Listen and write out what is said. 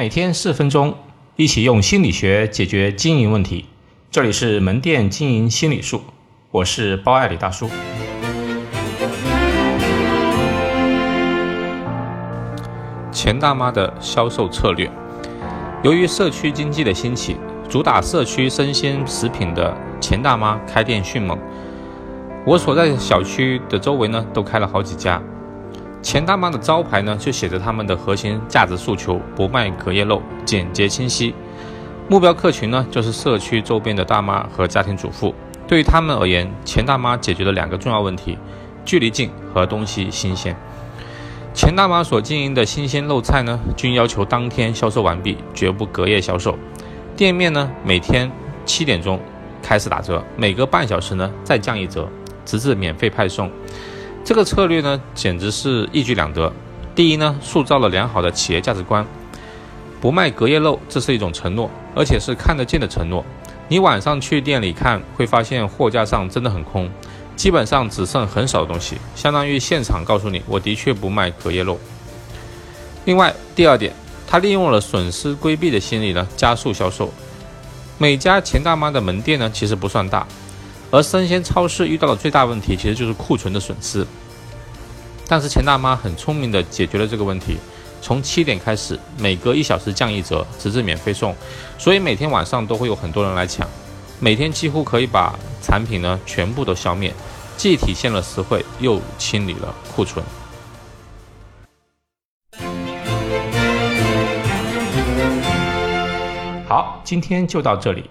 每天四分钟，一起用心理学解决经营问题。这里是门店经营心理术，我是包爱李大叔。钱大妈的销售策略，由于社区经济的兴起，主打社区生鲜食品的钱大妈开店迅猛。我所在小区的周围呢，都开了好几家。钱大妈的招牌呢，就写着他们的核心价值诉求：不卖隔夜肉，简洁清晰。目标客群呢，就是社区周边的大妈和家庭主妇。对于他们而言，钱大妈解决了两个重要问题：距离近和东西新鲜。钱大妈所经营的新鲜肉菜呢，均要求当天销售完毕，绝不隔夜销售。店面呢，每天七点钟开始打折，每隔半小时呢再降一折，直至免费派送。这个策略呢，简直是一举两得。第一呢，塑造了良好的企业价值观，不卖隔夜肉，这是一种承诺，而且是看得见的承诺。你晚上去店里看，会发现货架上真的很空，基本上只剩很少的东西，相当于现场告诉你，我的确不卖隔夜肉。另外，第二点，他利用了损失规避的心理呢，加速销售。每家钱大妈的门店呢，其实不算大。而生鲜超市遇到的最大问题，其实就是库存的损失。但是钱大妈很聪明的解决了这个问题，从七点开始，每隔一小时降一折，直至免费送，所以每天晚上都会有很多人来抢，每天几乎可以把产品呢全部都消灭，既体现了实惠，又清理了库存。好，今天就到这里。